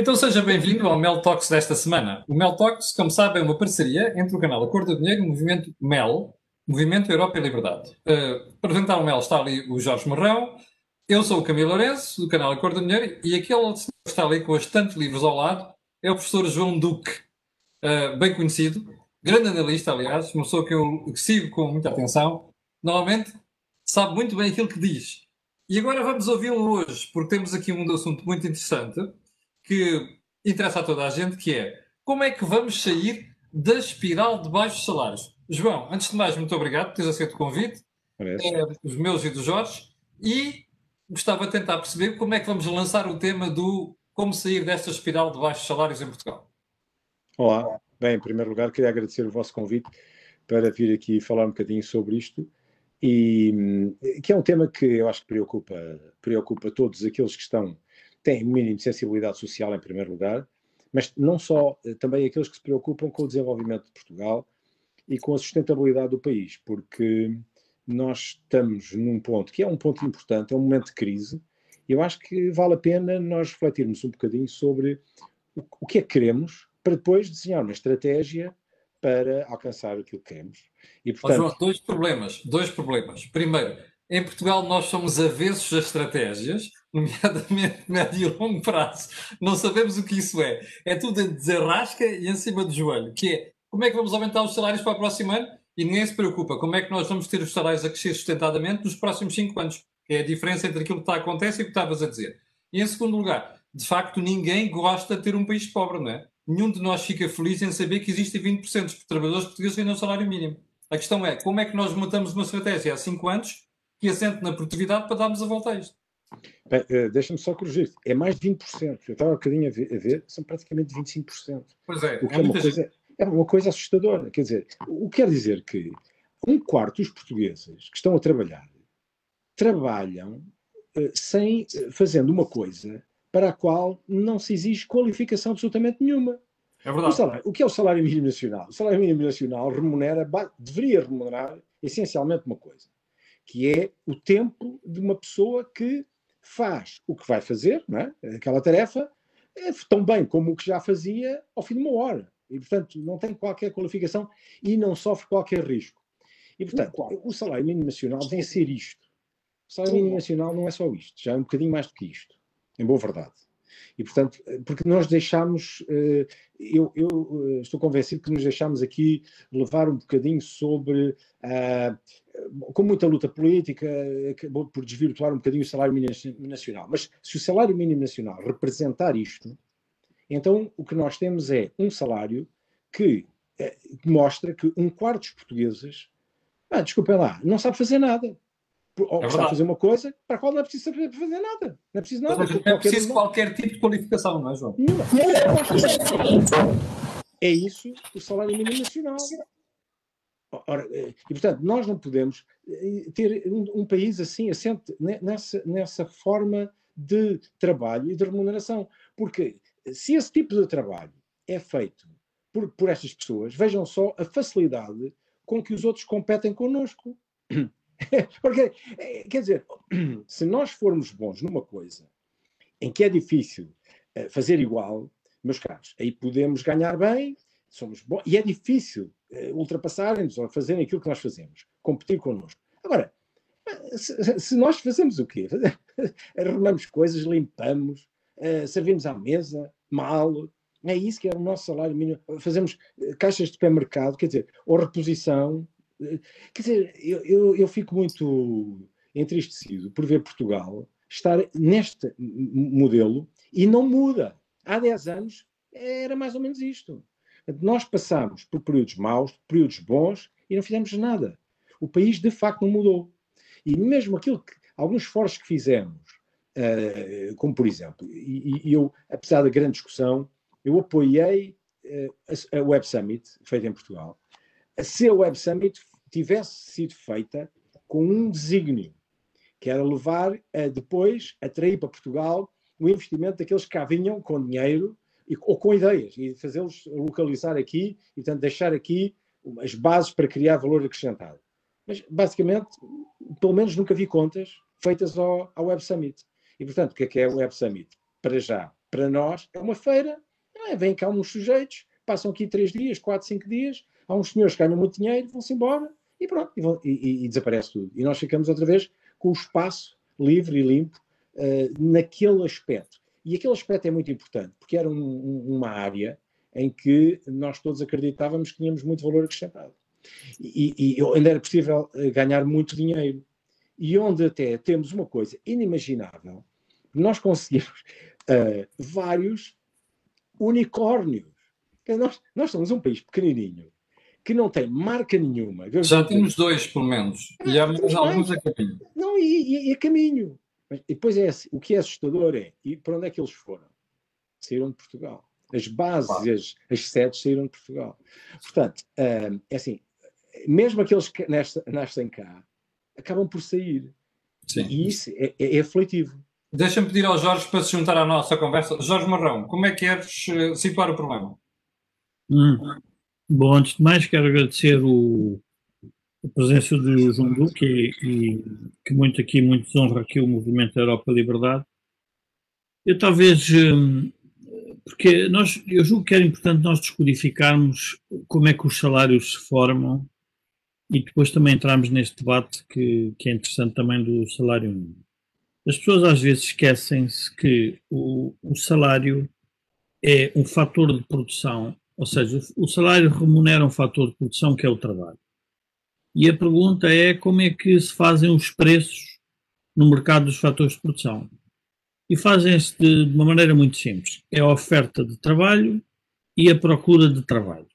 Então seja bem-vindo ao Mel Talks desta semana. O Mel Talks, como sabem, é uma parceria entre o canal Acordo do Dinheiro e o movimento MEL, Movimento Europa e Liberdade. Uh, para apresentar o Mel está ali o Jorge Morrão, eu sou o Camilo Lourenço, do canal Acordo do Dinheiro, e aquele que está ali com bastantes livros ao lado é o professor João Duque, uh, bem conhecido, grande analista, aliás, uma pessoa que eu sigo com muita atenção. Normalmente sabe muito bem aquilo que diz. E agora vamos ouvi-lo hoje, porque temos aqui um assunto muito interessante que interessa a toda a gente, que é como é que vamos sair da espiral de baixos salários? João, antes de mais, muito obrigado por teres aceito o convite, é, os meus e dos Jorge, e gostava de tentar perceber como é que vamos lançar o tema do como sair desta espiral de baixos salários em Portugal. Olá, bem, em primeiro lugar, queria agradecer o vosso convite para vir aqui falar um bocadinho sobre isto e que é um tema que eu acho que preocupa, preocupa todos aqueles que estão têm um mínimo de sensibilidade social em primeiro lugar, mas não só, eh, também aqueles que se preocupam com o desenvolvimento de Portugal e com a sustentabilidade do país, porque nós estamos num ponto que é um ponto importante, é um momento de crise, e eu acho que vale a pena nós refletirmos um bocadinho sobre o, o que é que queremos para depois desenhar uma estratégia para alcançar aquilo que queremos. E, portanto... João, dois problemas, dois problemas. Primeiro, em Portugal nós somos avessos a estratégias, nomeadamente médio e longo prazo. Não sabemos o que isso é. É tudo em desarrasca e em cima do joelho, que é como é que vamos aumentar os salários para o próximo ano? E ninguém se preocupa como é que nós vamos ter os salários a crescer sustentadamente nos próximos cinco anos. É a diferença entre aquilo que está a acontecer e o que estavas a dizer. E em segundo lugar, de facto, ninguém gosta de ter um país pobre, não é? Nenhum de nós fica feliz em saber que existem 20% dos trabalhadores portugueses que ganham salário mínimo. A questão é, como é que nós montamos uma estratégia há cinco anos que assente na produtividade para darmos a volta a isto? Uh, Deixa-me só corrigir. É mais de 20%. Eu estava um bocadinho a ver, a ver são praticamente 25%. Pois é, o que é, é uma coisa, é uma coisa assustadora. Quer dizer, o que quer dizer que um quarto dos portugueses que estão a trabalhar trabalham uh, sem, uh, fazendo uma coisa para a qual não se exige qualificação absolutamente nenhuma. É verdade. O, salário, o que é o salário mínimo nacional? O salário mínimo nacional remunera, deveria remunerar essencialmente uma coisa, que é o tempo de uma pessoa que faz o que vai fazer, é? aquela tarefa, é tão bem como o que já fazia ao fim de uma hora. E, portanto, não tem qualquer qualificação e não sofre qualquer risco. E, portanto, o salário mínimo nacional tem a ser isto. O salário mínimo nacional não é só isto, já é um bocadinho mais do que isto, em boa verdade. E, portanto, porque nós deixamos, eh, eu, eu, eh, estou convencido que nos deixamos aqui levar um bocadinho sobre, ah, com muita luta política, acabou por desvirtuar um bocadinho o salário mínimo nacional. Mas se o salário mínimo nacional representar isto, então o que nós temos é um salário que eh, mostra que um quarto dos portugueses, ah, desculpem lá, não sabe fazer nada ou é fazer uma coisa para a qual não é preciso saber fazer nada. Não é preciso nada. Mas, não é preciso qualquer tipo de qualificação, não é, João? Não. É isso o salário mínimo nacional. Ora, eh, e portanto, nós não podemos eh, ter um, um, país assim assente nessa, nessa forma de trabalho e de remuneração. Porque se esse tipo de trabalho é feito por, por estas pessoas, vejam só a facilidade com que os outros competem connosco. Porque, eh, quer dizer, se nós formos bons numa coisa em que é difícil eh, fazer igual, meus caros, aí podemos ganhar bem, somos bons, e é difícil uh, ultrapassarem-nos ou fazerem aquilo que nós fazemos, competir connosco. Agora, se, se nós fazemos o quê? Arrumamos coisas, limpamos, uh, servimos à mesa, mal, é isso que é o nosso salário mínimo. Fazemos caixas de supermercado, quer dizer, ou reposição, Quer dizer, eu, eu, eu fico muito entristecido por ver Portugal estar neste modelo e não muda. Há 10 anos era mais ou menos isto. Nós passámos por períodos maus, períodos bons e não fizemos nada. O país de facto não mudou. E mesmo aquilo que, alguns esforços que fizemos, uh, como por exemplo, e, e, eu, apesar da grande discussão, eu apoiei uh, a, Web Summit, feita em Portugal, se a Web Summit tivesse sido feita com um desígnio, que era levar a, depois, atrair para Portugal o investimento daqueles que cá vinham com dinheiro e, ou com ideias e fazê-los localizar aqui e, portanto, deixar aqui as bases para criar valor acrescentado. Mas, basicamente, pelo menos nunca vi contas feitas ao, ao Web Summit. E, portanto, o que é que é o Web Summit? Para já, para nós é uma feira. É, vêm cá uns sujeitos, passam aqui três dias, quatro, cinco dias, há uns senhores que ganham muito dinheiro, vão-se embora e pronto, e, vão, e, e, desaparece tudo. E nós ficamos outra vez com o espaço livre e limpo uh, naquele aspecto. E aquele aspecto é muito importante, porque era um, um, uma área em que nós todos acreditávamos que tínhamos muito valor acrescentado. E, e, ainda era possível eh, ganhar muito dinheiro. E onde até temos uma coisa inimaginável, nós conseguimos uh, vários unicórnios. Nós, nós somos um país pequenininho, que não tem marca nenhuma. Já temos dois, pelo menos. E há mais alguns a caminho. Não, e, e, a caminho. Mas, e depois é assim, o que é assustador é, e para onde é que eles foram? Saíram de Portugal. As bases, claro. as, as sedes saíram de Portugal. Portanto, uh, é assim, mesmo aqueles que nascem cá, acabam por sair. Sim. E isso é, é, é aflitivo. Deixa-me pedir ao Jorge para se juntar à nossa conversa. Jorge Marrão, como é que queres eh, situar o problema? Hum. Bom, antes de mais, quero agradecer o, a presença do João Duque e, e, que muito aqui, muito desonra aqui o movimento Europa Liberdade. Eu talvez, hum, porque nós, eu julgo que era importante nós descodificarmos como é que os salários se formam e depois também entrarmos neste debate que, que é interessante também do salário mínimo. As pessoas às vezes esquecem-se que o, o, salário é um fator de produção, ou seja, o, o salário remunera um fator de produção que é o trabalho. E a pergunta é como é que se fazem os preços no mercado dos fatores de produção. E fazem-se de, de uma maneira muito simples: é a oferta de trabalho e a procura de trabalho.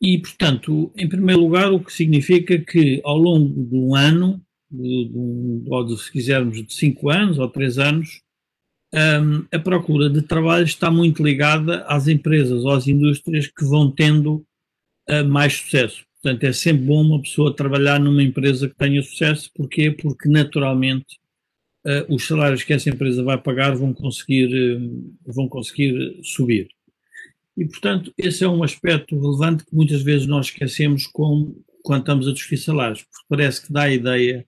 E, portanto, em primeiro lugar, o que significa que ao longo de um ano, de, de, ou de, se quisermos, de cinco anos ou três anos, um, a procura de trabalho está muito ligada às empresas ou às indústrias que vão tendo uh, mais sucesso. Portanto, é sempre bom uma pessoa trabalhar numa empresa que tenha sucesso. Porquê? Porque, naturalmente, uh, os salários que essa empresa vai pagar vão conseguir, uh, vão conseguir subir. E, portanto, esse é um aspecto relevante que muitas vezes nós esquecemos com, quando estamos a discutir salários, porque parece que dá a ideia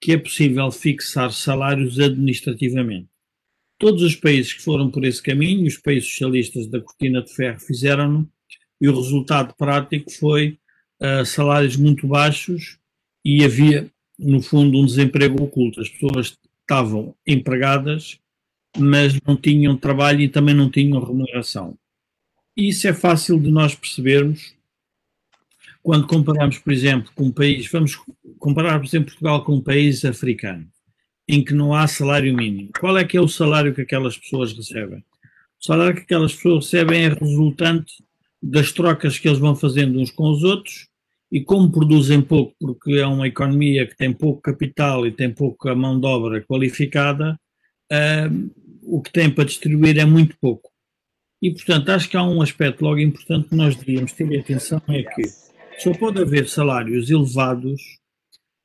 que é possível fixar salários administrativamente. Todos os países que foram por esse caminho, os países socialistas da cortina de ferro fizeram-no, e o resultado prático foi salários muito baixos e havia, no fundo, um desemprego oculto. As pessoas estavam empregadas, mas não tinham trabalho e também não tinham remuneração. Isso é fácil de nós percebermos quando comparamos, por exemplo, com um país, vamos comparar, por exemplo, Portugal com um país africano, em que não há salário mínimo. Qual é que é o salário que aquelas pessoas recebem? O salário que aquelas pessoas recebem é resultante das trocas que eles vão fazendo uns com os outros e como produzem pouco, porque é uma economia que tem pouco capital e tem pouca mão de obra qualificada, o que tem para distribuir é muito pouco. E, portanto, acho que há um aspecto logo importante que nós devíamos ter atenção, é que só pode haver salários elevados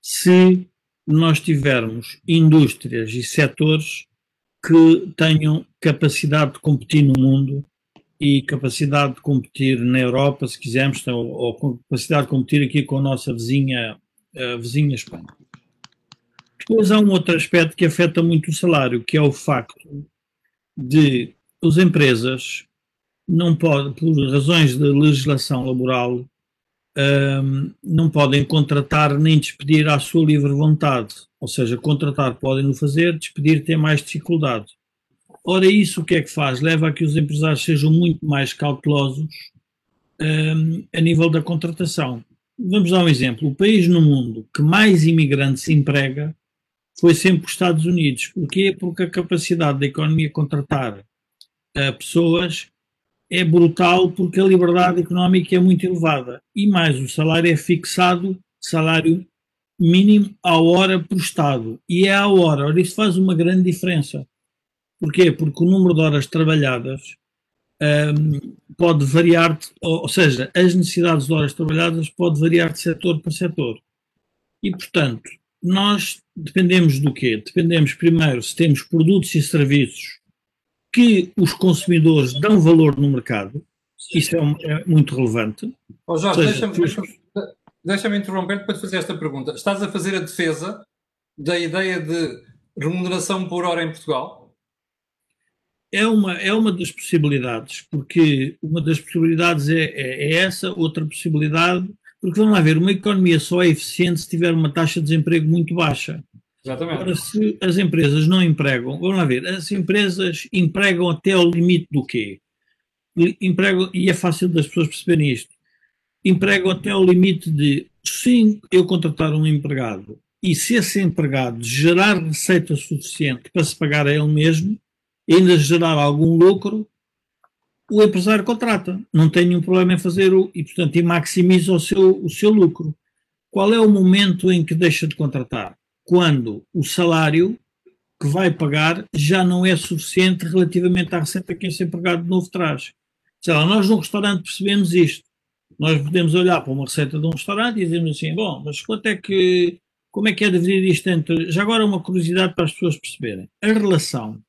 se nós tivermos indústrias e setores que tenham capacidade de competir no mundo e capacidade de competir na Europa, se quisermos, ou, ou capacidade de competir aqui com a nossa vizinha, a vizinha Espanha. Depois há um outro aspecto que afeta muito o salário, que é o facto de as empresas não podem, por razões de legislação laboral, um, não podem contratar nem despedir à sua livre vontade. Ou seja, contratar podem no fazer, despedir tem mais dificuldade. Ora, isso o que é que faz? Leva a que os empresários sejam muito mais cautelosos um, a nível da contratação. Vamos dar um exemplo. O país no mundo que mais imigrantes emprega foi sempre os Estados Unidos. Porquê? Porque a capacidade da economia contratar uh, pessoas é brutal porque a liberdade económica é muito elevada. E mais, o salário é fixado, salário mínimo à hora por Estado. E é à hora. Ora, isso faz uma grande diferença. Porquê? Porque o número de horas trabalhadas um, pode variar, ou, ou seja, as necessidades de horas trabalhadas pode variar de setor para setor. E, portanto, nós dependemos do quê? Dependemos, primeiro, se temos produtos e serviços que os consumidores dão valor no mercado, isso é, um, é muito relevante. Oh, Jorge, deixa-me deixa deixa interromper para te fazer esta pergunta. Estás a fazer a defesa da ideia de remuneração por hora em Portugal? É uma, é uma das possibilidades, porque uma das possibilidades é, é, é, essa, outra possibilidade, porque vamos lá ver, uma economia só é eficiente se tiver uma taxa de desemprego muito baixa. Exatamente. Agora, se as empresas não empregam, vamos lá ver, as empresas empregam até ao limite do quê? Empregam, e é fácil das pessoas perceberem isto, empregam até ao limite de, sim, eu contratar um empregado e se esse empregado gerar receita suficiente para se pagar a ele mesmo, ainda gerar algum lucro, o empresário contrata. Não tem nenhum problema em fazer o, e, portanto, e maximiza o seu, o seu lucro. Qual é o momento em que deixa de contratar? Quando o salário que vai pagar já não é suficiente relativamente à receita que esse empregado de novo traz. Sei lá, nós num restaurante percebemos isto. Nós podemos olhar para uma receita de um restaurante e dizemos assim, bom, mas quanto é que, como é que é dividir isto entre... Já agora uma curiosidade para as pessoas perceberem. A relação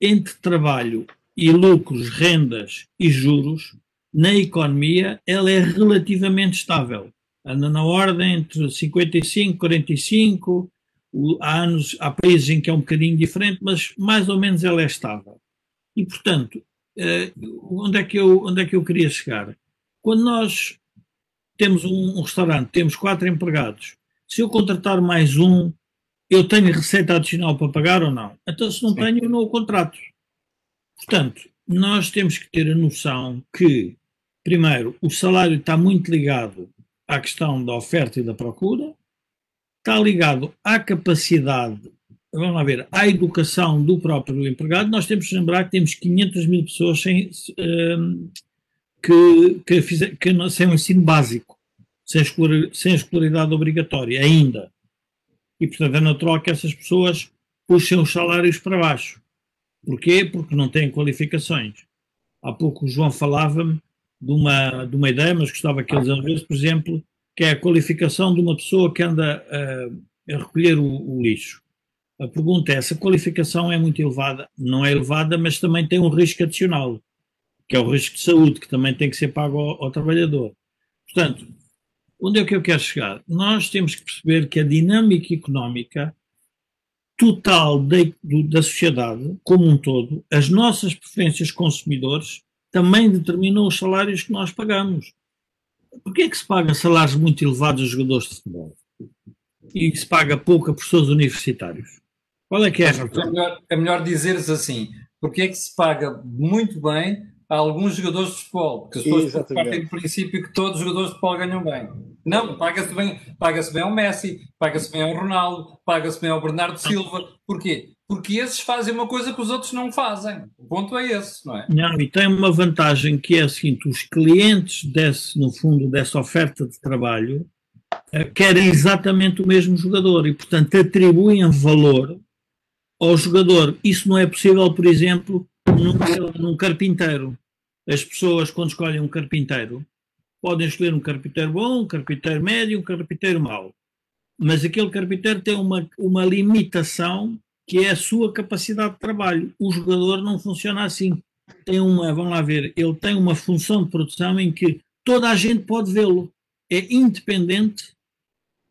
entre trabalho e lucros, rendas e juros, na economia, ela é relativamente estável. Anda na ordem entre 55 e 45, há, anos, há países em que é um bocadinho diferente, mas mais ou menos ela é estável. E, portanto, eh, onde, é que eu, onde é que eu queria chegar? Quando nós temos um, um restaurante, temos quatro empregados, se eu contratar mais um, eu tenho receita adicional para pagar ou não? Então, se não Sim. tenho, eu não o contrato. Portanto, nós temos que ter a noção que, primeiro, o salário está muito ligado à questão da oferta e da procura, está ligado à capacidade, vamos lá ver, à educação do próprio empregado. Nós temos que lembrar que temos 500 mil pessoas sem, um, que, que, fizer, que, sem o ensino básico, sem escolaridade obrigatória ainda. E, portanto, é natural que essas pessoas puxem os salários para baixo. Porquê? Porque não têm qualificações. Há pouco o João falava-me de uma, de uma ideia, mas gostava que eles ouvissem, por exemplo, que é a qualificação de uma pessoa que anda a, a recolher o, o, lixo. A pergunta é: essa qualificação é muito elevada? Não é elevada, mas também tem um risco adicional, que é o risco de saúde, que também tem que ser pago ao, ao trabalhador. Portanto, Onde é que eu quero chegar? Nós temos que perceber que a dinâmica económica total de, da sociedade, como um todo, as nossas preferências consumidores, também determinam os salários que nós pagamos. Porquê é que se paga salários muito elevados aos jogadores de futebol? E se paga pouco a professores universitários? Qual é que é a razão? É melhor, é melhor dizeres assim, porque é que se paga muito bem a alguns jogadores de futebol, porque as pessoas partem do princípio que todos os jogadores de futebol ganham bem. Não, paga-se bem, paga-se bem ao Messi, paga-se bem ao Ronaldo, paga-se bem ao Bernardo Silva. Porquê? Porque esses fazem uma coisa que os outros não fazem. O ponto é esse, não é? Não, e tem uma vantagem que é a seguinte: os clientes desse, no fundo, dessa oferta de trabalho eh, querem exatamente o mesmo jogador e, portanto, atribuem valor ao jogador. Isso não é possível, por exemplo, num, num carpinteiro. As pessoas, quando escolhem um carpinteiro, podem escolher um carpinteiro bom, um carpinteiro médio, um carpinteiro mau. Mas aquele carpinteiro tem uma, uma limitação que é a sua capacidade de trabalho. O jogador não funciona assim. Tem uma, vamos lá ver, ele tem uma função de produção em que toda a gente pode vê-lo. É independente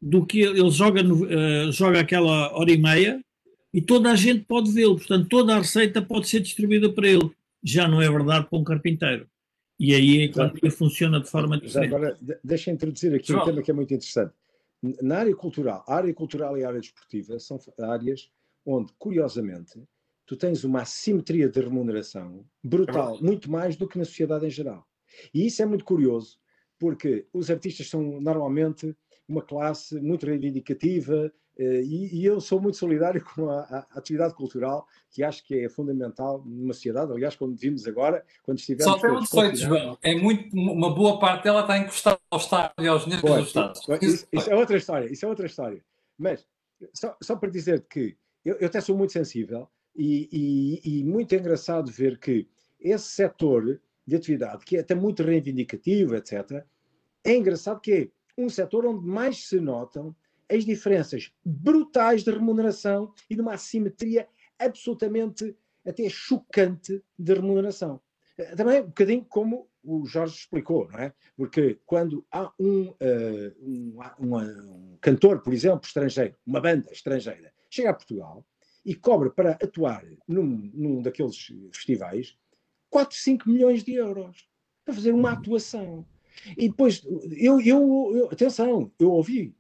do que ele joga, no, uh, joga aquela hora e meia e toda a gente pode vê-lo. Portanto, toda a receita pode ser distribuída para ele. Já não é verdade para um carpinteiro. E aí a economia funciona de forma diferente. agora, deixa introduzir aqui João. um tema que é muito interessante. Na área cultural, a área cultural e a área desportiva são áreas onde, curiosamente, tu tens uma assimetria de remuneração brutal, é muito mais do que na sociedade em geral. E isso é muito curioso, porque os artistas são normalmente uma classe muito reivindicativa, e, e, eu sou muito solidário com a, a, atividade cultural, que acho que é fundamental numa sociedade. Aliás, como vimos agora, quando estivermos. Só tem um defeito, João. É muito, uma boa parte dela está encostada ao Estado e aos dinheiros dos Estados. Isso, isso, é outra história. Isso é outra história. Mas, só, só para dizer que eu, eu até sou muito sensível e, e, e muito engraçado ver que esse setor de atividade, que é até muito reivindicativo, etc., é engraçado que é um setor onde mais se notam as diferenças brutais de remuneração e de uma assimetria absolutamente até chocante de remuneração. Eh, também um bocadinho como o Jorge explicou, não é? Porque quando há um, uh, um, um, um cantor, por exemplo, estrangeiro, uma banda estrangeira, chega a Portugal e cobra para atuar num, num daqueles festivais 4, 5 milhões de euros para fazer uma atuação. E depois, eu, eu, eu, atenção, eu ouvi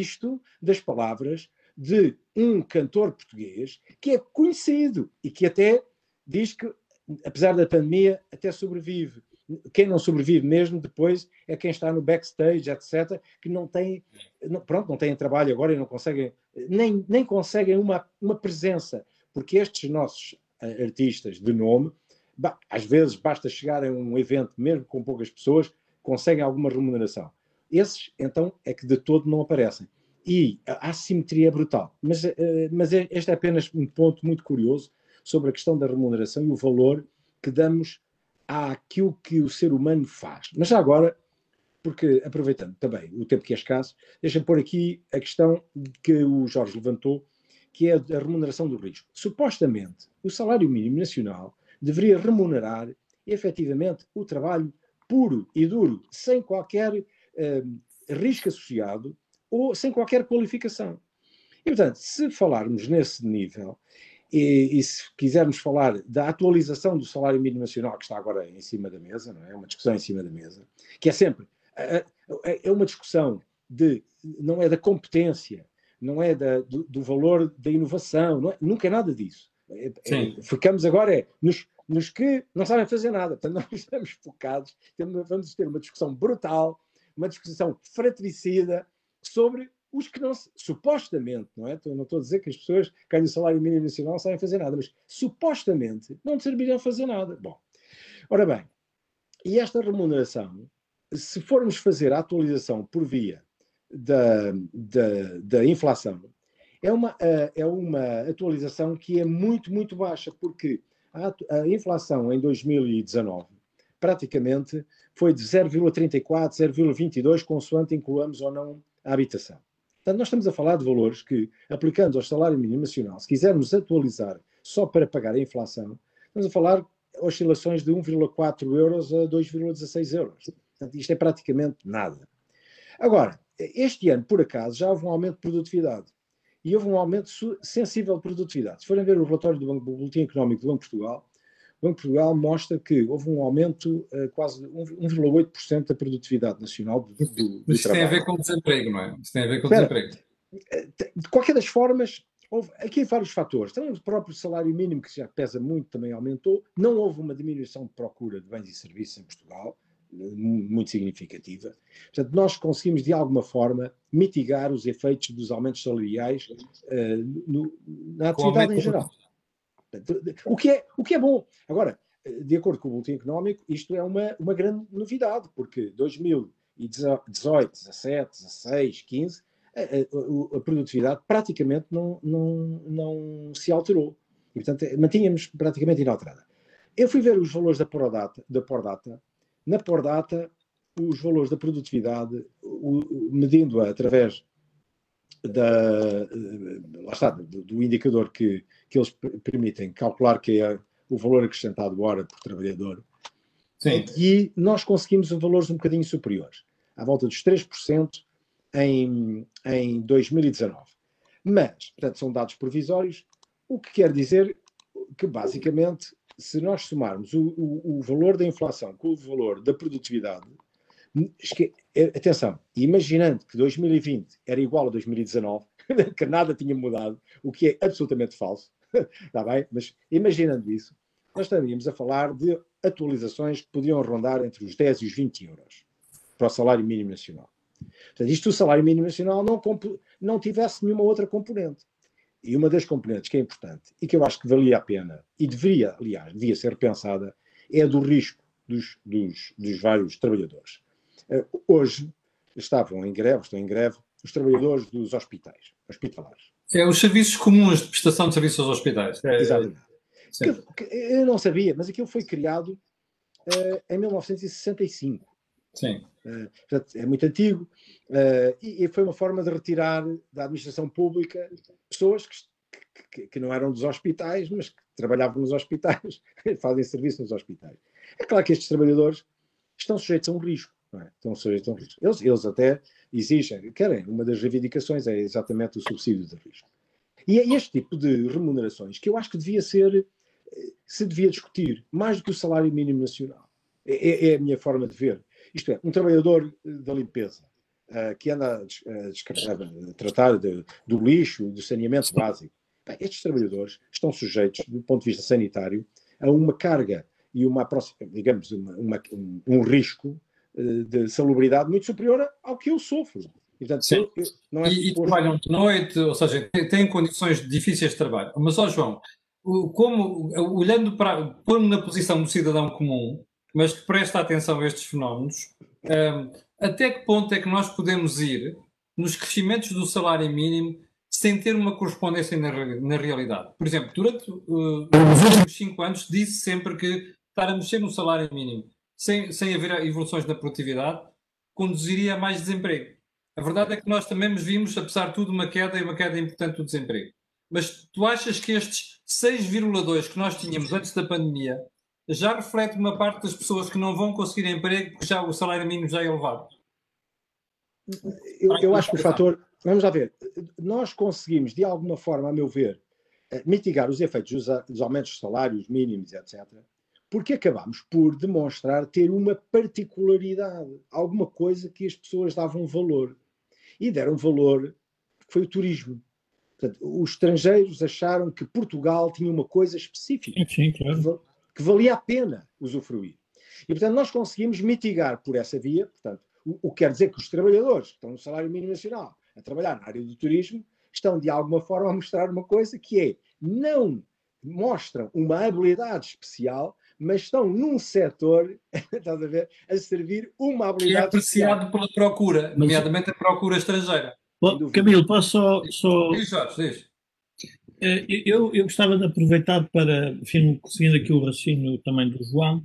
isto das palavras de um cantor português que é conhecido e que até diz que, apesar da pandemia, até sobrevive. Quem não sobrevive mesmo depois é quem está no backstage, etc., que não tem, pronto, não têm trabalho agora e não conseguem, nem, nem conseguem uma, uma presença, porque estes nossos eh, artistas de nome, às vezes basta chegar a um evento, mesmo com poucas pessoas, conseguem alguma remuneração. Esses, então, é que de todo não aparecem. E a assimetria é brutal. Mas, eh, mas é, este é apenas um ponto muito curioso sobre a questão da remuneração e o valor que damos àquilo que o ser humano faz. Mas já agora, porque aproveitando também o tempo que é escasso, deixa-me pôr aqui a questão que o Jorge levantou, que é a remuneração do risco. Supostamente, o salário mínimo nacional deveria remunerar efetivamente o trabalho puro e duro, sem qualquer uh, risco associado ou sem qualquer qualificação. E, portanto, se falarmos nesse nível, e, e, se quisermos falar da atualização do salário mínimo nacional, que está agora em cima da mesa, não é? Uma discussão em cima da mesa, que é sempre é uma discussão de não é da competência, não é da, do, do valor da inovação, é, nunca é nada disso. É, é, ficamos agora é, nos, nos que não sabem fazer nada. Portanto, nós estamos focados, vamos ter uma discussão brutal, uma discussão fratricida sobre os que não, supostamente, não é? Não estou a dizer que as pessoas que ganham salário mínimo nacional não sabem fazer nada, mas supostamente não serviriam a fazer nada. Bom, ora bem, e esta remuneração, se formos fazer a atualização por via da, da, da inflação, é uma, é uma atualização que é muito, muito baixa, porque a, a inflação em 2019 praticamente foi de 0,34, 0,22, consoante incluamos ou não a habitação. Portanto, nós estamos a falar de valores que, aplicando ao salário mínimo nacional, se quisermos atualizar só para pagar a inflação, estamos a falar oscilações de 1,4 euros a 2,16 euros. Portanto, isto é praticamente nada. Agora, este ano, por acaso, já houve um aumento de produtividade e houve um aumento sensível de produtividade. Se forem ver o relatório do, Banco, do Boletim Económico do Banco de Portugal, o Banco de Portugal mostra que houve um aumento uh, quase 1,8% da produtividade nacional do, do, Mas isso trabalho. tem a ver com o desemprego, não é? Isso tem a ver com o desemprego. Eh, de qualquer das formas, houve aqui vários fatores. Também o próprio salário mínimo, que já pesa muito, também aumentou. Não houve uma diminuição de procura de bens e serviços em Portugal muito significativa. Portanto, nós conseguimos, de alguma forma, mitigar os efeitos dos aumentos salariais uh, no, na atividade em geral. O que, é, o que é bom. Agora, de acordo com o Boletim Económico, isto é uma, uma grande novidade, porque 2018, 17, 16, 15, a, a, a produtividade praticamente não, não, não se alterou. E, portanto, mantínhamos praticamente inalterada. Eu fui ver os valores da Pordata, da Pordata na Pordata, os valores da produtividade, medindo-a através da, lá está, do, do, indicador que, que eles permitem calcular, que é o valor acrescentado hora por trabalhador, Sim. e nós conseguimos valores um bocadinho superiores, à volta dos 3% em, em 2019. Mas, portanto, são dados provisórios, o que quer dizer que, basicamente, se nós somarmos o, o, o, valor da inflação com o valor da produtividade, é, atenção, imaginando que 2020 era igual a 2019, que nada tinha mudado, o que é absolutamente falso, está bem? Mas imaginando isso, nós estaríamos a falar de atualizações que podiam rondar entre os 10 e os 20 euros para o salário mínimo nacional. Portanto, isto o salário mínimo nacional não, não tivesse nenhuma outra componente. E uma das componentes que é importante e que eu acho que valia a pena e deveria, aliás, devia ser pensada, é a do risco dos, dos, dos vários trabalhadores. Uh, hoje estavam em greve, estão em greve, os trabalhadores dos hospitais, hospitalares. É, os serviços comuns de prestação de serviços aos hospitais. É, Exatamente. Que, que, eu não sabia, mas aquilo foi criado uh, em 1965. Sim. Uh, portanto, é muito antigo uh, e, e, foi uma forma de retirar da administração pública pessoas que, que, que, não eram dos hospitais, mas que trabalhavam nos hospitais, fazem serviço nos hospitais. É claro que estes trabalhadores estão sujeitos a um risco. É? A um risco. Eles, eles até exigem, querem, uma das reivindicações é exatamente o subsídio de risco. E é este tipo de remunerações que eu acho que devia ser, se devia discutir, mais do que o salário mínimo nacional. É, é, é a minha forma de ver. Isto é, um trabalhador da limpeza uh, que anda a, a tratar de, do lixo, do saneamento básico, bem, estes trabalhadores estão sujeitos, do ponto de vista sanitário, a uma carga e uma, digamos, uma, uma, um, um, risco de salubridade muito superior ao que eu sofro. E, portanto, Sim. Eu, não é e, e trabalham de noite, ou seja, têm condições difíceis de trabalho. Mas, ó João, como, olhando para, pondo na posição do cidadão comum, mas que presta atenção a estes fenómenos, um, até que ponto é que nós podemos ir nos crescimentos do salário mínimo sem ter uma correspondência na, na realidade? Por exemplo, durante uh, os últimos cinco anos disse sempre que estar a mexer no salário mínimo sem, sem haver evoluções na produtividade conduziria a mais desemprego. A verdade é que nós também vimos, apesar de tudo, uma queda e uma queda importante do desemprego. Mas tu achas que estes 6,2 que nós tínhamos antes da pandemia já reflete uma parte das pessoas que não vão conseguir emprego porque já o salário mínimo já é elevado? Eu, eu acho que o fator. Vamos lá ver. Nós conseguimos, de alguma forma, a meu ver, eh, mitigar os efeitos dos, dos aumentos de salários mínimos, etc., porque acabamos por demonstrar ter uma particularidade, alguma coisa que as pessoas davam valor. E deram valor, que foi o turismo. Portanto, os estrangeiros acharam que Portugal tinha uma coisa específica. Sim, claro que valia a pena usufruir. E, portanto, nós conseguimos mitigar por essa via, portanto, o, o que quer dizer que os trabalhadores que estão no salário mínimo nacional a trabalhar na área do turismo estão, de alguma forma, a mostrar uma coisa que é, não mostram uma habilidade especial, mas estão num setor, estás a ver, a servir uma habilidade Que é apreciado especial. pela procura, nomeadamente a procura estrangeira. Camilo, posso só... só... Diz, Jorge, diz. Eh, eu, eu gostava de aproveitar para, enfim, seguindo aqui o raciocínio também do João,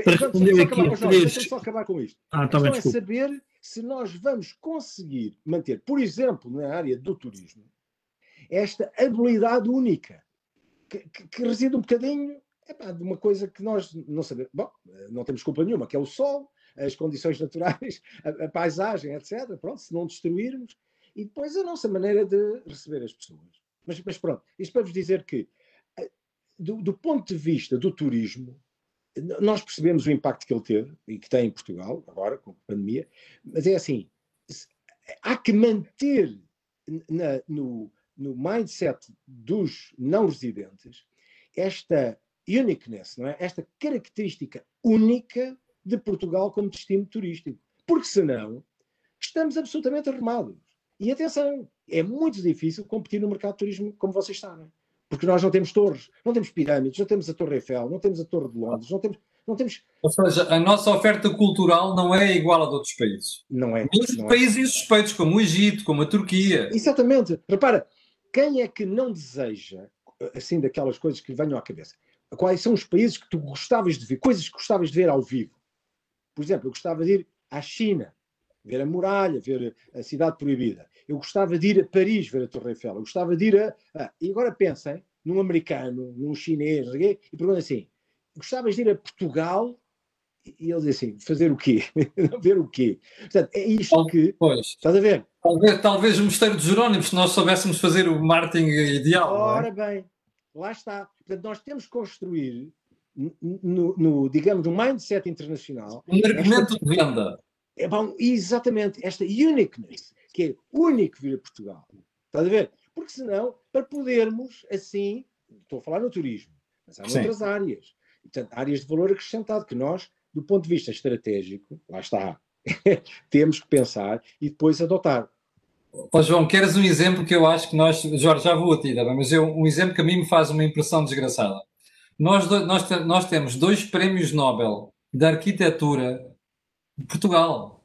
para responder aqui a três... só acabar com isto. Ah, tá bem, é saber se nós vamos conseguir manter, por exemplo, na área do turismo, esta habilidade única, que, que, que reside um bocadinho epá, de uma coisa que nós não sabemos. Bom, não temos culpa nenhuma, que é o sol, as condições naturais, a, a paisagem, etc. Pronto, se não destruirmos. E depois a nossa maneira de receber as pessoas. Mas, mas pronto, isto para vos dizer que, eh, do, do, ponto de vista do turismo, nós percebemos o impacto que ele teve e que tem em Portugal, agora com a pandemia, mas é assim: há que manter na, no, no mindset dos não residentes esta uniqueness, não é? esta característica única de Portugal como destino turístico. Porque senão estamos absolutamente arrumados. E atenção, é muito difícil competir no mercado de turismo, como vocês sabem. Porque nós não temos torres, não temos pirâmides, não temos a Torre Eiffel, não temos a Torre de Londres, não temos. Não temos... Ou seja, a nossa oferta cultural não é igual a de outros países. Não é. Não é. países é. suspeitos, como o Egito, como a Turquia. Exatamente. Repara, quem é que não deseja, assim, daquelas coisas que venham à cabeça? Quais são os países que tu gostavas de ver, coisas que gostavas de ver ao vivo? Por exemplo, eu gostava de ir à China, ver a muralha, ver a cidade proibida. Eu gostava de ir a Paris ver a Torre Eiffel. Eu gostava de ir a. Ah, e agora pensem num americano, num chinês, e perguntam assim: gostavas de ir a Portugal? E ele diz assim: fazer o quê? ver o quê? Portanto, é isto que. Pois. Estás a ver? Talvez, talvez o Mosteiro de Jerónimo, se nós soubéssemos fazer o marketing ideal. É? Ora é? bem, lá está. Portanto, nós temos que construir, no, no digamos, no mindset internacional. Um argumento esta... de venda. É bom, exatamente, esta uniqueness que é único vir a Portugal. Estás a ver? Porque senão, para podermos, assim, estou a falar no turismo, mas há outras áreas. Portanto, áreas de valor acrescentado que nós, do ponto de vista estratégico, lá está, temos que pensar e depois adotar. Oh, João, queres um exemplo que eu acho que nós, Jorge, já vou a ti, tá mas eu, um exemplo que a mim me faz uma impressão desgraçada. Nós, nós, nós temos dois prémios Nobel de arquitetura de Portugal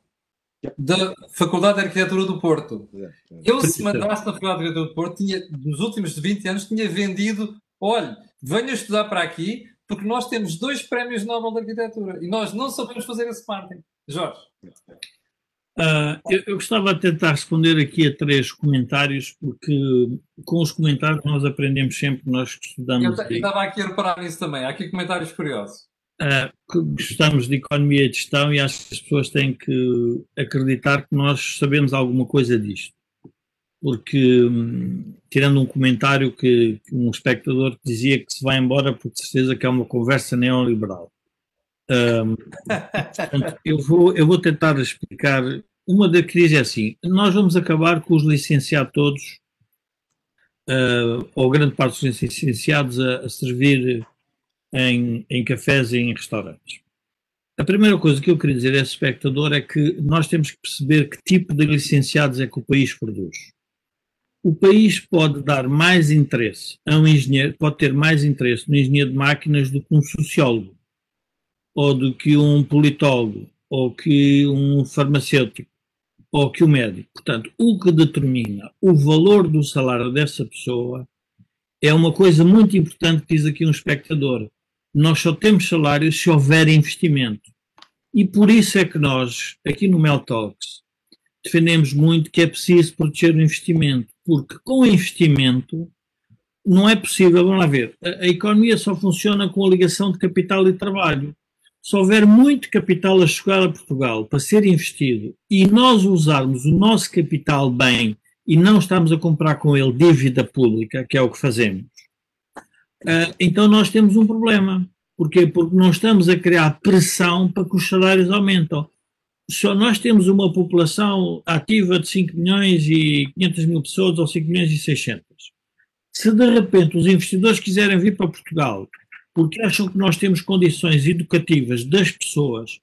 da Faculdade de Arquitetura do Porto. Eu, se mandasse na Faculdade de Arquitetura do Porto, tinha, nos últimos 20 anos, tinha vendido, olha, venha estudar para aqui, porque nós temos dois prémios Nobel de Arquitetura e nós não sabemos fazer esse marketing. Jorge. Uh, eu, eu, gostava de tentar responder aqui a três comentários, porque com os comentários nós aprendemos sempre, nós que estudamos. Eu estava aqui a reparar nisso também. Há aqui comentários curiosos uh, gostamos de economia e de gestão e acho que as pessoas têm que acreditar que nós sabemos alguma coisa disto. porque, hum, tirando um comentário que, que, um espectador dizia que se vai embora porque certeza que é uma conversa neoliberal. Um, eu, vou, eu vou tentar explicar. Uma da crise é assim: nós vamos acabar com os licenciados todos, uh, ou grande parte dos licenciados, a, a servir em, em cafés e em restaurantes. A primeira coisa que eu queria dizer a esse espectador é que nós temos que perceber que tipo de licenciados é que o país produz. O país pode dar mais interesse a um engenheiro, pode ter mais interesse no engenheiro de máquinas do que um sociólogo, ou do que um politólogo, ou que um farmacêutico, ou que um médico. Portanto, o que determina o valor do salário dessa pessoa é uma coisa muito importante que diz aqui um espectador nós só temos salários se houver investimento. E por isso é que nós, aqui no Meltalks, defendemos muito que é preciso proteger o investimento, porque com investimento não é possível, vamos lá ver, a, a economia só funciona com a ligação de capital e trabalho. Se houver muito capital a chegar a Portugal para ser investido e nós usarmos o nosso capital bem e não estamos a comprar com ele dívida pública, que é o que fazemos, uh, então nós temos um problema. Porquê? Porque não estamos a criar pressão para que os salários aumentam. Só nós temos uma população ativa de 5 milhões e 500 mil pessoas ou 5 milhões e 600. Se de repente os investidores quiserem vir para Portugal porque acham que nós temos condições educativas das pessoas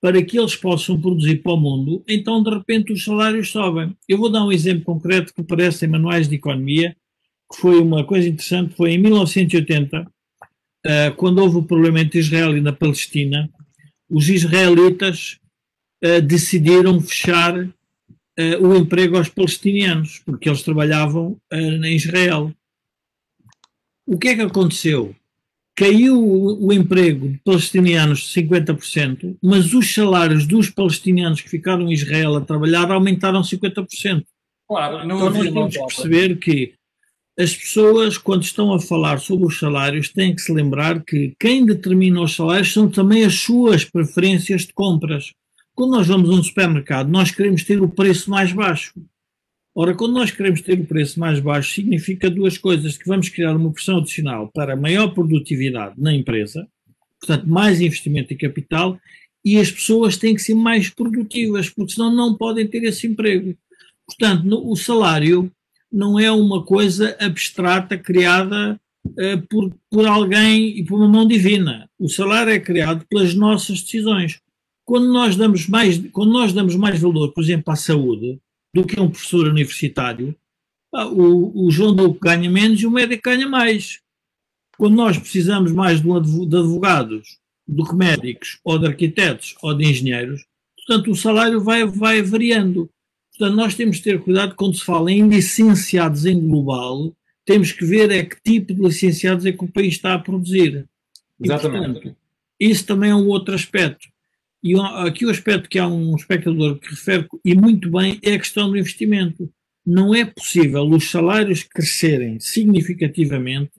para que eles possam produzir para o mundo, então de repente os salários sobem. Eu vou dar um exemplo concreto que aparece em manuais de economia que foi uma coisa interessante, foi em 1980, uh, quando houve o problema entre Israel e na Palestina, os israelitas uh, decidiram fechar uh, o emprego aos palestinianos, porque eles trabalhavam em Israel. O que é que aconteceu? Caiu o, emprego de palestinianos de 50%, mas os salários dos palestinianos que ficaram em Israel a trabalhar aumentaram 50%. Claro, não então nós temos que perceber que as pessoas, quando estão a falar sobre os salários, têm que se lembrar que quem determina os salários são também as suas preferências de compras. Quando nós vamos a um supermercado, nós queremos ter o preço mais baixo. Ora, quando nós queremos ter o preço mais baixo, significa duas coisas: que vamos criar uma pressão adicional para maior produtividade na empresa, portanto, mais investimento em capital, e as pessoas têm que ser mais produtivas, porque senão não podem ter esse emprego. Portanto, no, o salário não é uma coisa abstrata criada uh, por, por alguém e por uma mão divina. O salário é criado pelas nossas decisões. Quando nós damos mais, quando nós damos mais valor, por exemplo, à saúde, do que um professor universitário, o, o João Duque ganha menos e o médico ganha mais. Quando nós precisamos mais de, advogados do que médicos, ou de arquitetos, ou de engenheiros, portanto, o salário vai, vai variando. Portanto, nós temos que ter cuidado quando se fala em licenciados em global, temos que ver é que tipo de licenciados é que o país está a produzir. Exatamente. E, portanto, isso também é um outro aspecto. E aqui o aspecto que há um espectador que refere, e muito bem, é a questão do investimento. Não é possível os salários crescerem significativamente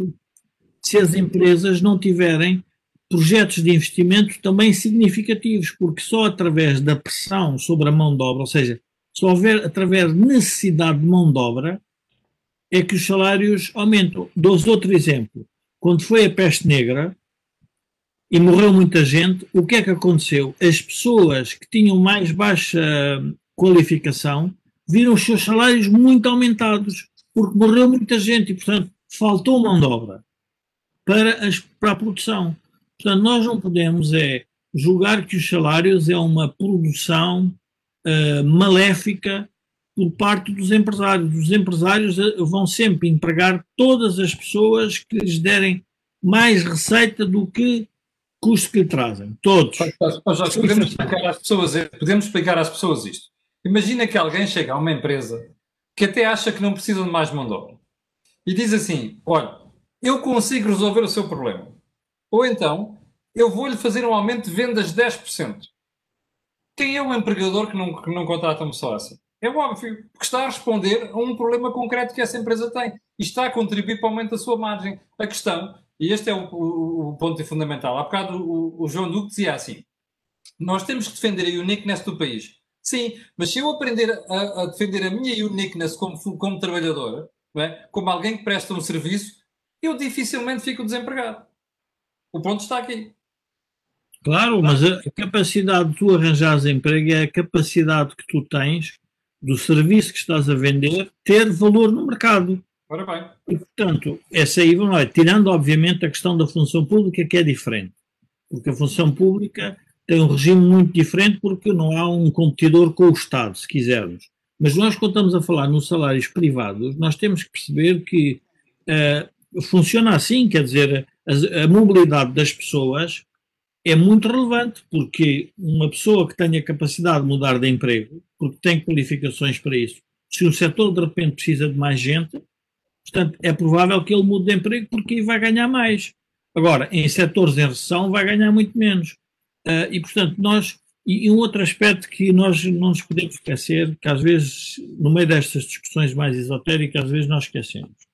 se as empresas não tiverem projetos de investimento também significativos, porque só através da pressão sobre a mão de obra, ou seja, se houver, através de necessidade de mão de obra, é que os salários aumentam. Dou-vos outro exemplo. Quando foi a peste negra e morreu muita gente, o que é que aconteceu? As pessoas que tinham mais baixa qualificação viram os seus salários muito aumentados, porque morreu muita gente e, portanto, faltou mão de obra para, as, para a produção. Portanto, nós não podemos é julgar que os salários é uma produção uh, maléfica por parte dos empresários. Os empresários eh, vão sempre empregar todas as pessoas que lhes derem mais receita do que custo que lhe trazem. Todos. podemos, explicar às pessoas, podemos explicar às pessoas isto. Imagina que alguém chega a uma empresa que até acha que não precisa de mais mão de obra e diz assim: Olha, eu consigo resolver o seu problema. Ou então, eu vou-lhe fazer um aumento de vendas de 10%. Quem é o empregador que não, que não contrata um sócio? É óbvio, porque está a responder a um problema concreto que essa empresa tem e está a contribuir para o aumento da sua margem. A questão, e este é o, o, o ponto fundamental, há bocado o, o João Duque dizia assim: nós temos que defender a uniqueness do país. Sim, mas se eu aprender a, a defender a minha uniqueness como, como trabalhador, é? como alguém que presta um serviço, eu dificilmente fico desempregado. O ponto está aqui. Claro, mas a capacidade de tu arranjares emprego é a capacidade que tu tens do serviço que estás a vender ter valor no mercado. Ora bem. E, portanto, essa aí, não é, tirando, obviamente, a questão da função pública, que é diferente. Porque a função pública tem um regime muito diferente porque não há um competidor com o Estado, se quisermos. Mas nós, quando estamos a falar nos salários privados, nós temos que perceber que uh, funciona assim, quer dizer, a, a mobilidade das pessoas é muito relevante, porque uma pessoa que tenha capacidade de mudar de emprego, porque tem qualificações para isso, se um setor de repente precisa de mais gente, portanto, é provável que ele mude de emprego porque aí vai ganhar mais. Agora, em setores em recessão, vai ganhar muito menos. Uh, e, portanto, nós. E, e um outro aspecto que nós não nos podemos esquecer, que às vezes, no meio destas discussões mais esotéricas, às vezes nós esquecemos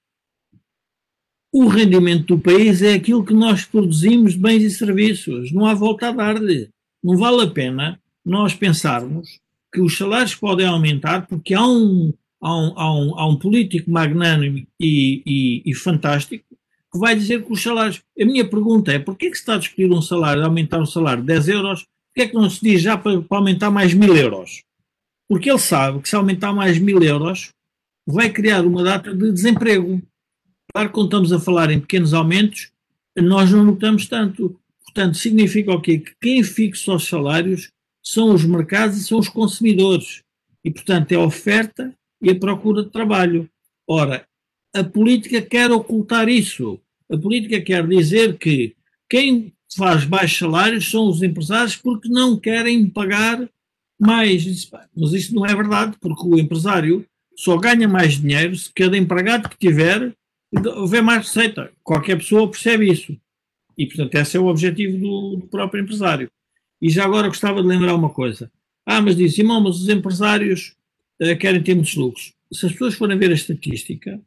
o rendimento do país é aquilo que nós produzimos de bens e serviços. Não há volta a dar-lhe. Não vale a pena nós pensarmos que os salários podem aumentar porque há um, há um, um, um político magnânimo e, e, e, fantástico que vai dizer que os salários. A minha pergunta é: porquê que se está a discutir um salário, aumentar um salário de 10 euros, porquê é que não se diz já para, para aumentar mais mil euros? Porque ele sabe que se aumentar mais mil euros vai criar uma data de desemprego. Claro que quando estamos a falar em pequenos aumentos, nós não notamos tanto. Portanto, significa o quê? Que quem fixa os salários são os mercados e são os consumidores. E, portanto, é a oferta e a procura de trabalho. Ora, a política quer ocultar isso. A política quer dizer que quem faz baixos salários são os empresários porque não querem pagar mais. Mas isso não é verdade, porque o empresário só ganha mais dinheiro se cada empregado que tiver houver mais receita. Qualquer pessoa percebe isso. E, portanto, esse é o objetivo do, do próprio empresário. E já agora gostava de lembrar uma coisa. Ah, mas disse, irmão, mas os empresários uh, querem ter muitos lucros. Se as pessoas forem ver a estatística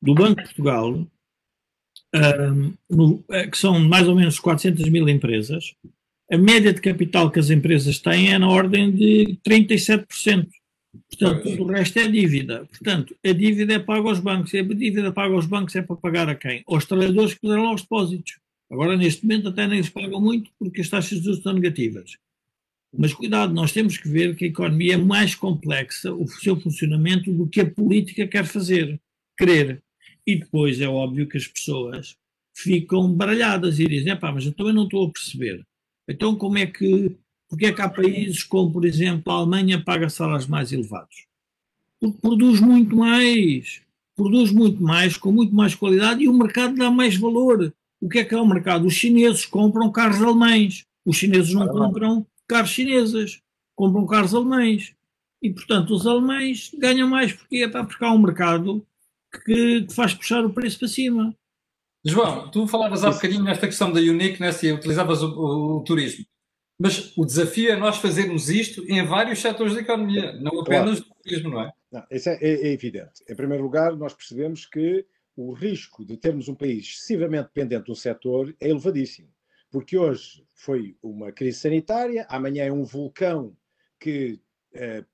do Banco de Portugal, uh, no, uh, que são mais ou menos 400 mil empresas, a média de capital que as empresas têm é na ordem de 37%. Portanto, tudo o resto é dívida. Portanto, a dívida é paga aos bancos. E a dívida paga aos bancos é para pagar a quem? Aos trabalhadores que fizeram os depósitos. Agora, neste momento, até nem eles pagam muito porque as taxas de juros estão negativas. Mas cuidado, nós temos que ver que a economia é mais complexa, o seu funcionamento, do que a política quer fazer, querer. E depois é óbvio que as pessoas ficam baralhadas e dizem: pá, mas eu também não estou a perceber. Então, como é que porque é que há países como, por exemplo, a Alemanha paga salários mais elevados? Porque produz muito mais, produz muito mais, com muito mais qualidade e o mercado dá mais valor. O que é que é o mercado? Os chineses compram carros alemães, os chineses não compram carros chineses, compram carros alemães. E, portanto, os alemães ganham mais porque, é porque há um mercado que, que faz puxar o preço para cima. João, tu falavas há bocadinho nesta questão da uniqueness e utilizavas o, o, o turismo. Mas o desafio é nós fazermos isto em vários setores da economia, não apenas claro. do turismo, não é? Não, isso é, é, é, evidente. Em primeiro lugar, nós percebemos que o risco de termos um país excessivamente dependente de um setor é elevadíssimo. Porque hoje foi uma crise sanitária, amanhã é um vulcão que eh,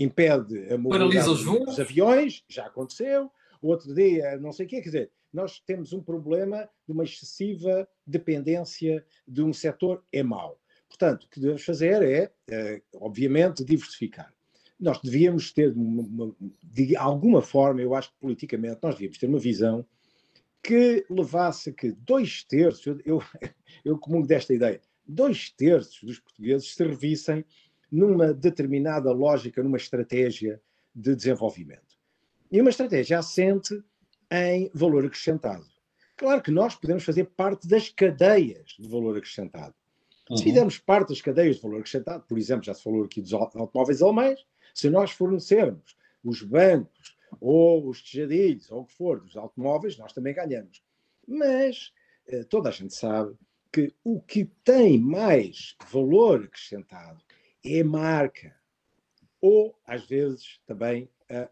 impede a mobilidade dos aviões, já aconteceu. Outro dia, não sei o quê, quer dizer, nós temos um problema de uma excessiva dependência de um setor, é mau. Portanto, o que devemos fazer é, é obviamente, diversificar. Nós devíamos ter, uma, uma, de alguma forma, eu acho que politicamente, nós devíamos ter uma visão que levasse a que dois terços, eu, eu comungo desta ideia, dois terços dos portugueses servissem numa determinada lógica, numa estratégia de desenvolvimento. E uma estratégia assente em valor acrescentado. Claro que nós podemos fazer parte das cadeias de valor acrescentado. Uhum. Se fizermos parte das cadeias de valor acrescentado, por exemplo, já se falou aqui dos automóveis alemães, se nós fornecermos os bancos ou os tejadilhos ou o que for dos automóveis, nós também ganhamos. Mas eh, toda a gente sabe que o que tem mais valor acrescentado é a marca, ou às vezes também a,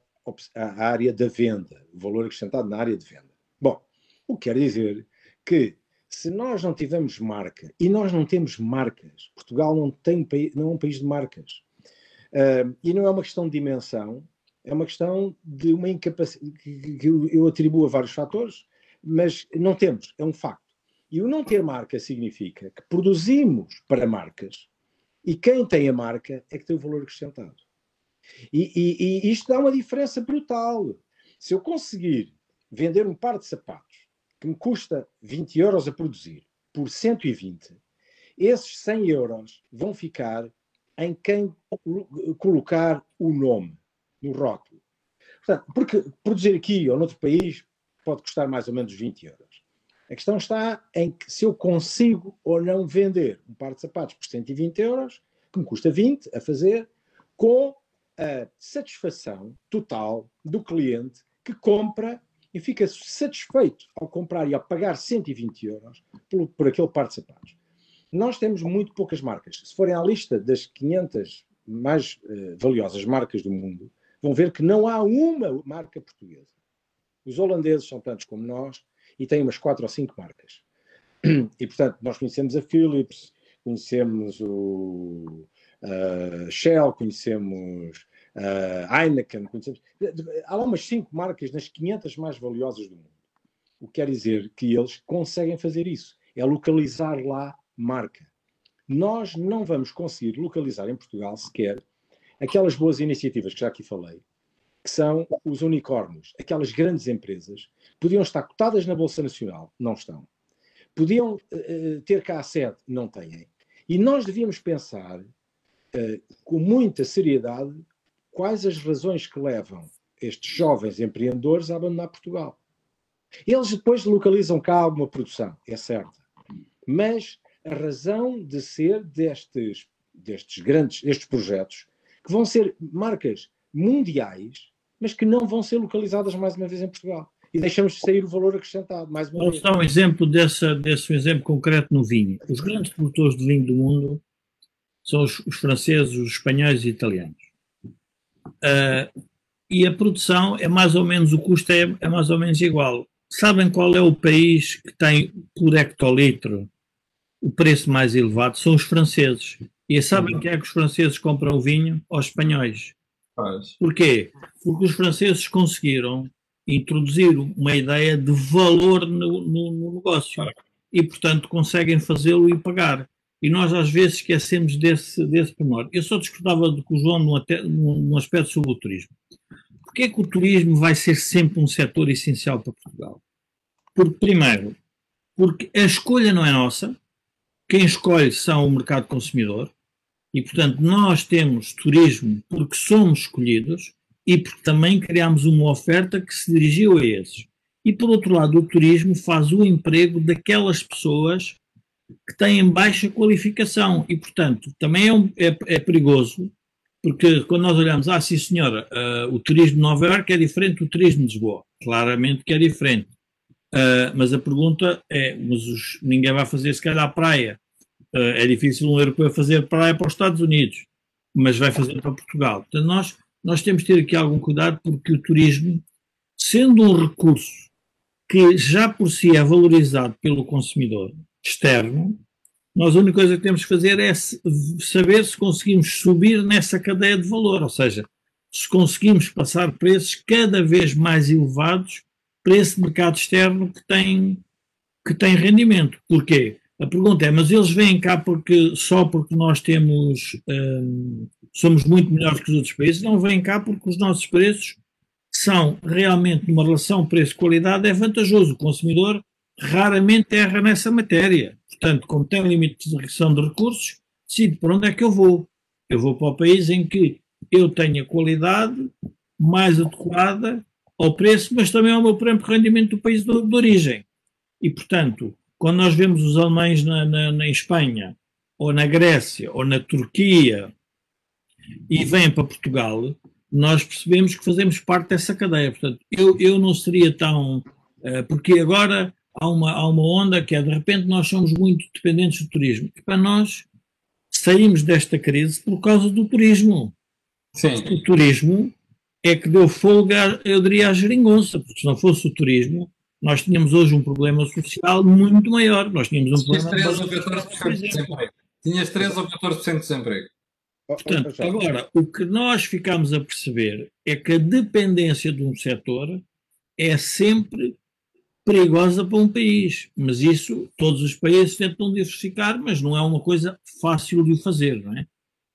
a área da venda, o valor acrescentado na área de venda. Bom, o que quer dizer que se nós não tivermos marca, e nós não temos marcas, Portugal não, tem, não é um país de marcas. Uh, e não é uma questão de dimensão, é uma questão de uma incapacidade que, eu atribuo a vários fatores, mas não temos, é um facto. E o não ter marca significa que produzimos para marcas e quem tem a marca é que tem o valor acrescentado. E, e, e isto dá uma diferença brutal. Se eu conseguir vender um par de sapatos que me custa 20 euros a produzir por 120, esses 100 euros vão ficar em quem colocar o nome no rótulo. Portanto, porque produzir aqui ou noutro país pode custar mais ou menos 20 euros. A questão está em que se eu consigo ou não vender um par de sapatos por 120 euros, que me custa 20 a fazer, com a satisfação total do cliente que compra e fica satisfeito ao comprar e ao pagar 120 euros por, por aquele par de sapatos. Nós temos muito poucas marcas. Se forem à lista das 500 mais uh, valiosas marcas do mundo, vão ver que não há uma marca portuguesa. Os holandeses são tantos como nós e têm umas quatro ou cinco marcas. E, portanto, nós conhecemos a Philips, conhecemos o uh, Shell, conhecemos uh, Heineken, conhecemos. Há lá umas cinco marcas nas 500 mais valiosas do mundo. O que quer dizer que eles conseguem fazer isso. É localizar lá marca. Nós não vamos conseguir localizar em Portugal sequer aquelas boas iniciativas que já aqui falei, que são os unicórnios, aquelas grandes empresas, podiam estar cotadas na Bolsa Nacional, não estão. Podiam uh, ter cá a sede, não têm. E nós devíamos pensar uh, com muita seriedade quais as razões que levam estes jovens empreendedores a abandonar Portugal. Eles depois localizam cá alguma produção, é certo. Mas a razão de ser destes, destes grandes estes projetos, que vão ser marcas mundiais, mas que não vão ser localizadas mais uma vez em Portugal. E deixamos de sair o valor acrescentado, mais uma Vamos vez. dar um exemplo dessa, desse um exemplo concreto no vinho. Os grandes produtores de vinho do mundo são os, os franceses, os espanhóis e italianos. Uh, e a produção é mais ou menos, o custo é, é mais ou menos igual. Sabem qual é o país que tem por hectolitro o preço mais elevado? São os franceses. E sabem uhum. que é que os franceses compram o vinho? Aos espanhóis. Porquê? Porque os franceses conseguiram introduzir uma ideia de valor no, no, no negócio e, portanto, conseguem fazê-lo e pagar. E nós às vezes esquecemos desse, desse pormenor. Eu só discordava com o João num, num aspecto sobre o turismo. Porquê é que o turismo vai ser sempre um setor essencial para Portugal? Porque, primeiro, porque a escolha não é nossa, quem escolhe são o mercado consumidor, e portanto nós temos turismo porque somos escolhidos e porque também criamos uma oferta que se dirigiu a esses. E por outro lado, o turismo faz o emprego daquelas pessoas que têm baixa qualificação e, portanto, também é, um, é, é perigoso, porque quando nós olhamos, ah, sim senhora, uh, o turismo de Nova Iorque é diferente do turismo de Lisboa. Claramente que é diferente. Uh, mas a pergunta é, mas os, ninguém vai fazer se calhar praia. Uh, é difícil um europeu fazer praia para os Estados Unidos, mas vai fazer para Portugal. Portanto, nós, nós temos que ter aqui algum cuidado porque o turismo, sendo um recurso que já por si é valorizado pelo consumidor, externo, nós a única coisa que temos que fazer é saber se conseguimos subir nessa cadeia de valor, ou seja, se conseguimos passar preços cada vez mais elevados para esse mercado externo que tem, que tem rendimento. Porquê? A pergunta é, mas eles vêm cá porque, só porque nós temos, hum, somos muito melhores que os outros países? Não vêm cá porque os nossos preços são realmente, numa relação preço-qualidade, é vantajoso. O consumidor raramente erra nessa matéria. Portanto, como tem limite de redução de recursos, decide para onde é que eu vou. Eu vou para o país em que eu tenho a qualidade mais adequada ao preço, mas também ao meu próprio rendimento do país de, de origem. E, portanto, quando nós vemos os alemães na, na, na, Espanha, ou na Grécia, ou na Turquia, e vêm para Portugal, nós percebemos que fazemos parte dessa cadeia. Portanto, eu, eu não seria tão. Uh, porque agora há uma, há uma onda que é, de repente, nós somos muito dependentes do turismo. E para nós saímos desta crise por causa do turismo. Sim. O turismo é que deu folga, eu diria, à geringonça, porque se não fosse o turismo, nós tínhamos hoje um problema social muito maior. Nós tínhamos um Tinhas problema... 13 ou 14% de desemprego. Tinhas 13 ou 14% de desemprego. Portanto, agora, o que nós ficamos a perceber é que a dependência de um setor é sempre perigosa para um país. Mas isso, todos os países tentam diversificar, mas não é uma coisa fácil de o fazer, não é?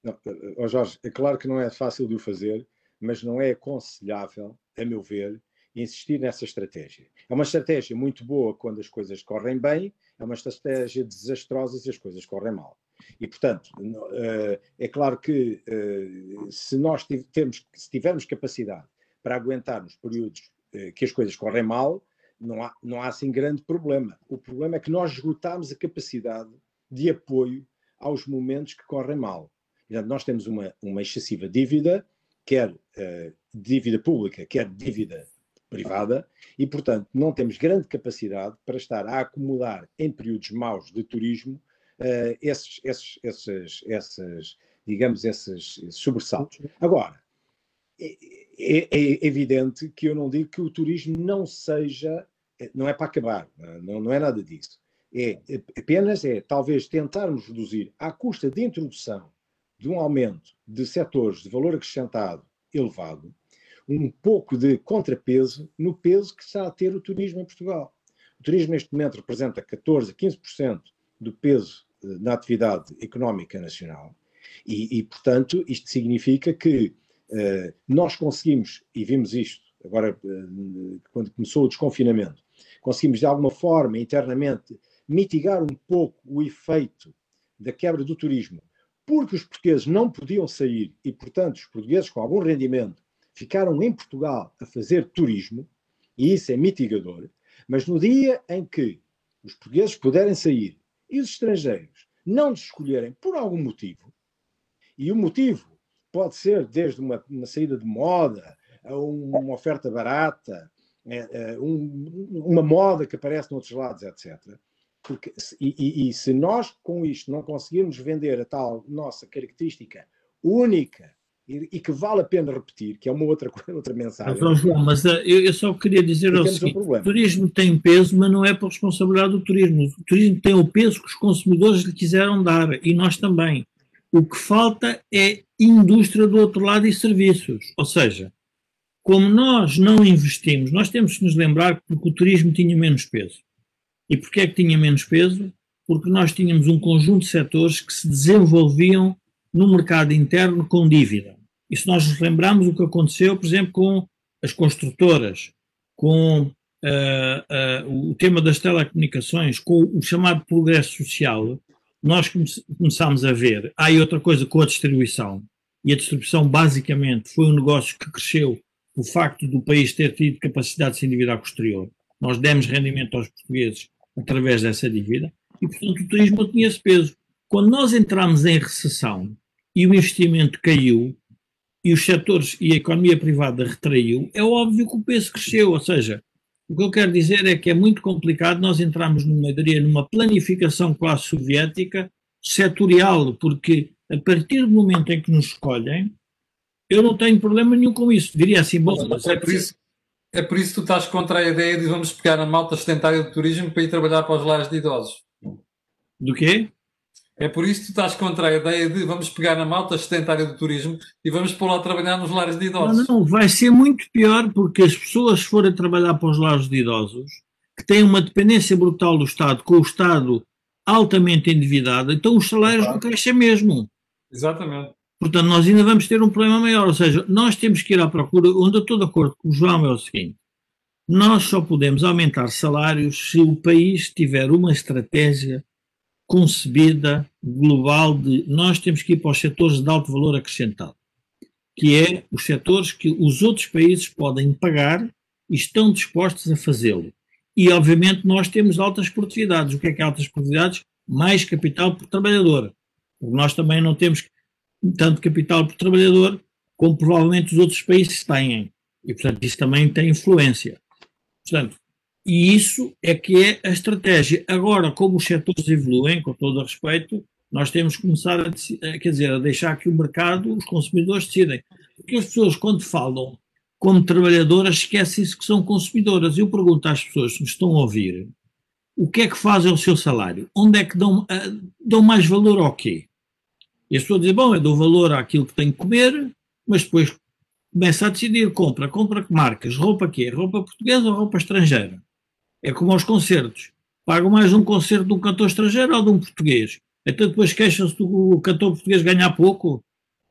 Não, oh Jorge, é claro que não é fácil de o fazer, mas não é aconselhável, a meu ver, insistir nessa estratégia. É uma estratégia muito boa quando as coisas correm bem, é uma estratégia desastrosa se as coisas correm mal. E, portanto, eh, é claro que eh, se nós temos, se tivermos capacidade para aguentarmos períodos eh, que as coisas correm mal, não há, não há assim grande problema. O problema é que nós esgotamos a capacidade de apoio aos momentos que correm mal. Portanto, nós temos uma, uma excessiva dívida, quer uh, dívida pública, quer dívida privada, e, portanto, não temos grande capacidade para estar a acomodar em períodos maus de turismo uh, esses, esses, esses, esses, digamos, esses, esses sobressaltos. Agora, é, é, é, evidente que eu não digo que o turismo não seja, não é para acabar, não, não é nada disso. É apenas é talvez tentarmos reduzir à custa de introdução de um aumento de setores de valor acrescentado elevado, um pouco de contrapeso no peso que está a ter o turismo em Portugal. O turismo neste momento representa 14, 15% do peso eh, na atividade económica nacional e, e portanto, isto significa que uh, nós conseguimos, e vimos isto agora uh, quando começou o desconfinamento, conseguimos de alguma forma internamente mitigar um pouco o efeito da quebra do turismo porque os portugueses não podiam sair e, portanto, os portugueses com algum rendimento ficaram em Portugal a fazer turismo, e isso é mitigador, mas no dia em que os portugueses puderem sair e os estrangeiros não escolherem por algum motivo, e o motivo pode ser desde uma, uma saída de moda, a uma oferta barata, é, é, um, uma moda que aparece noutros lados, etc. Porque, e, e, e, se nós com isto não conseguirmos vender a tal nossa característica única e, e que vale a pena repetir, que é uma outra, outra mensagem. Mas, João, mas eh, eu, eu, só queria dizer o seguinte: um o turismo tem peso, mas não é por responsabilidade do turismo. O turismo tem o peso que os consumidores lhe quiseram dar e nós também. O que falta é indústria do outro lado e serviços. Ou seja, como nós não investimos, nós temos que nos lembrar que o turismo tinha menos peso. E porquê é que tinha menos peso? Porque nós tínhamos um conjunto de setores que se desenvolviam no mercado interno com dívida. E se nós nos lembrarmos o que aconteceu, por exemplo, com as construtoras, com uh, uh, o tema das telecomunicações, com o chamado progresso social, nós come começámos a ver. Há aí outra coisa com a distribuição. E a distribuição, basicamente, foi um negócio que cresceu o facto do país ter tido capacidade de se endividar com o exterior. Nós demos rendimento aos portugueses através dessa dívida, e portanto o turismo tinha esse peso. Quando nós entramos em recessão e o investimento caiu, e os setores e a economia privada retraiu, é óbvio que o peso cresceu, ou seja, o que eu quero dizer é que é muito complicado nós entrarmos numa, diria, numa planificação quase soviética setorial, porque a partir do momento em que nos escolhem, eu não tenho problema nenhum com isso. Diria assim, bom, mas é por isso, é por isso que tu estás contra a ideia de vamos pegar a malta sedentária do turismo para ir trabalhar para os lares de idosos. Do quê? É por isso que tu estás contra a ideia de vamos pegar na malta sedentária do turismo e vamos pôr lá trabalhar nos lares de idosos. Não, não, vai ser muito pior porque as pessoas se forem trabalhar para os lares de idosos, que têm uma dependência brutal do Estado, com o Estado altamente endividado, então os salários não crescem mesmo. Exatamente. Portanto, nós ainda vamos ter um problema maior. Ou seja, nós temos que ir à procura, onde eu estou de acordo com o João, é o seguinte: nós só podemos aumentar salários se o país tiver uma estratégia concebida global de nós temos que ir para os setores de alto valor acrescentado, que é os setores que os outros países podem pagar e estão dispostos a fazê-lo. E, obviamente, nós temos altas produtividades. O que é que é altas produtividades? Mais capital por trabalhador. Nós também não temos tanto capital por trabalhador como provavelmente os outros países têm. E, portanto, isso também tem influência. Portanto, e isso é que é a estratégia. Agora, como os setores evoluem, com todo o respeito, nós temos que começar a, quer dizer, a deixar que o mercado, os consumidores decidem. Porque as pessoas, quando falam como trabalhadoras, esquecem-se que são consumidoras. Eu pergunto às pessoas que me estão a ouvir, o que é que fazem o seu salário? Onde é que dão, uh, dão mais valor ao quê? E a pessoa diz, bom, eu dou valor àquilo que tenho que comer, mas depois começa a decidir, compra, compra que marcas, roupa quê? Roupa portuguesa ou roupa estrangeira? É como aos concertos. Pagam mais um concerto de um cantor estrangeiro ou de um português? Então depois queixam-se do cantor português ganhar pouco?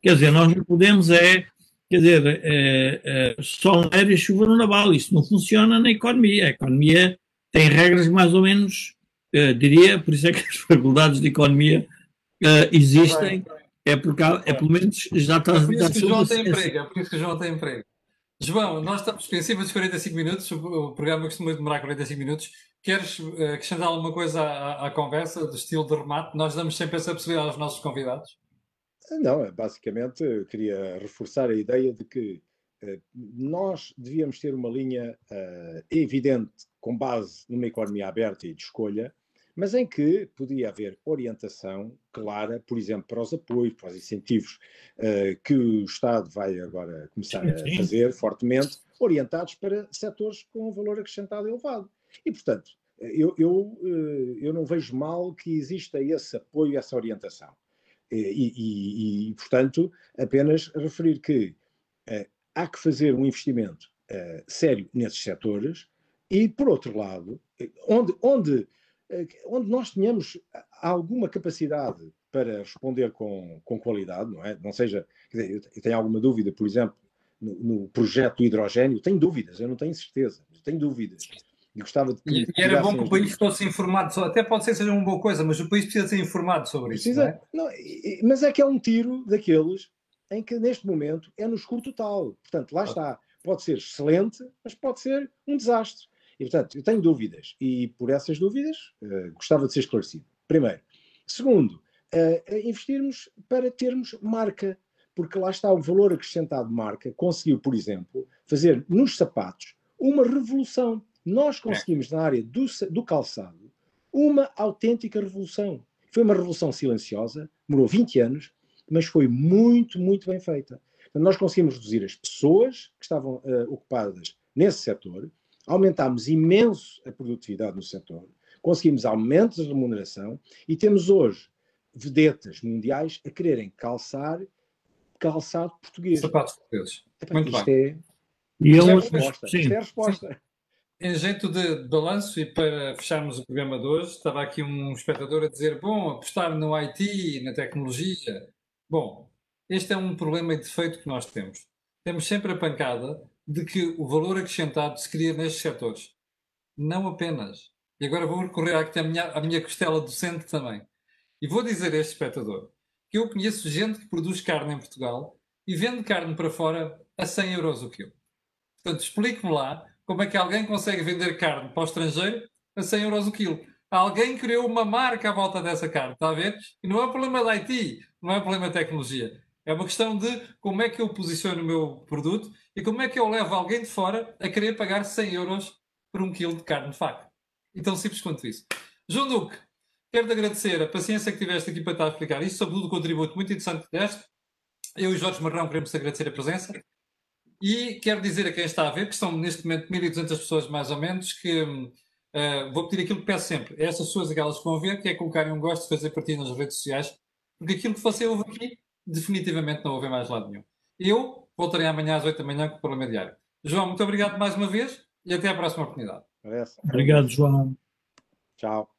Quer dizer, nós não podemos é, quer dizer, é, é, sol e chuva no naval. Isso não funciona na economia. A economia tem regras mais ou menos, uh, diria, por isso é que as faculdades de economia uh, existem, é porque há, é pelo menos já está... É por isso que o João tem emprego, é por isso que o João tem emprego. João, nós estamos acima dos 45 minutos, o programa costuma demorar 45 minutos. Queres uh, acrescentar alguma coisa à, à, conversa, do estilo de remate? Nós damos sempre essa possibilidade aos nossos convidados. Não, é basicamente eu queria reforçar a ideia de que uh, nós devíamos ter uma linha uh, evidente, com base numa economia aberta e de escolha, mas em que podia haver orientação clara, por exemplo, para os apoios, para os incentivos uh, que o Estado vai agora começar a fazer fortemente, orientados para setores com um valor acrescentado elevado. E, portanto, eu, eu, uh, eu não vejo mal que exista esse apoio, essa orientação. E, e, e portanto, apenas referir que uh, há que fazer um investimento sério nesses setores e, por outro lado, onde, onde eh, onde nós tenhamos alguma capacidade para responder com, com qualidade, não é? Não seja, quer dizer, eu tenho alguma dúvida, por exemplo, no, no projeto do hidrogênio, tenho dúvidas, eu não tenho certeza, tenho dúvidas. E gostava de que. E era bom que o país fosse informado, até pode ser seja uma boa coisa, mas o país precisa ser informado sobre isso. Precisa, não é? não, mas é que é um tiro daqueles em que neste momento é no escuro total. Portanto, lá está. Pode ser excelente, mas pode ser um desastre. E, portanto, eu tenho dúvidas e por essas dúvidas uh, gostava de ser esclarecido. Primeiro. Segundo, uh, investirmos para termos marca, porque lá está o valor acrescentado de marca. Conseguiu, por exemplo, fazer nos sapatos uma revolução. Nós conseguimos, na área do, do calçado, uma autêntica revolução. Foi uma revolução silenciosa, demorou 20 anos, mas foi muito, muito bem feita. nós conseguimos reduzir as pessoas que estavam uh, ocupadas nesse setor, aumentámos imenso a produtividade no setor, conseguimos aumentos de remuneração e temos hoje vedetas mundiais a quererem calçar calçado português. Sapatos portugueses. Muito isto bem. É, e isto, é resposta, isto é a resposta. Em jeito de balanço e para fecharmos o programa de hoje, estava aqui um espectador a dizer: bom, apostar no IT, na tecnologia. Bom, este é um problema e defeito que nós temos. Temos sempre a pancada de que o valor acrescentado se cria nestes setores. Não apenas. E agora vou recorrer aqui à minha, à minha costela docente também. E vou dizer a este espectador que eu conheço gente que produz carne em Portugal e vende carne para fora a 100 euros o quilo. Portanto, explique-me lá como é que alguém consegue vender carne para o estrangeiro a 100 euros o quilo. Alguém criou uma marca à volta dessa carne, está a ver? E não é problema da IT, não é problema da tecnologia. É uma questão de como é que eu posiciono o meu produto e como é que eu levo alguém de fora a querer pagar 100 euros por um quilo de carne de faca. E tão simples quanto isso. João Duque, quero-te agradecer a paciência que tiveste aqui para estar a explicar isso, sobretudo o contributo muito interessante que deste. Eu e Jorge Marrão queremos agradecer a presença. E quero dizer a quem está a ver, que são neste momento 1.200 pessoas mais ou menos, que uh, vou pedir aquilo que peço sempre a essas pessoas, aquelas que vão ver, que é colocarem um gosto, fazer partilha nas redes sociais, porque aquilo que você ouve aqui definitivamente não houve mais lado nenhum. Eu voltarei amanhã às 8 da manhã com o Parlamento Diário. João, muito obrigado mais uma vez e até à próxima oportunidade. Obrigado, João. Tchau.